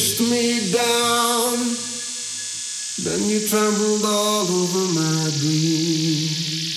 pushed me down. Then you trembled all over my dreams.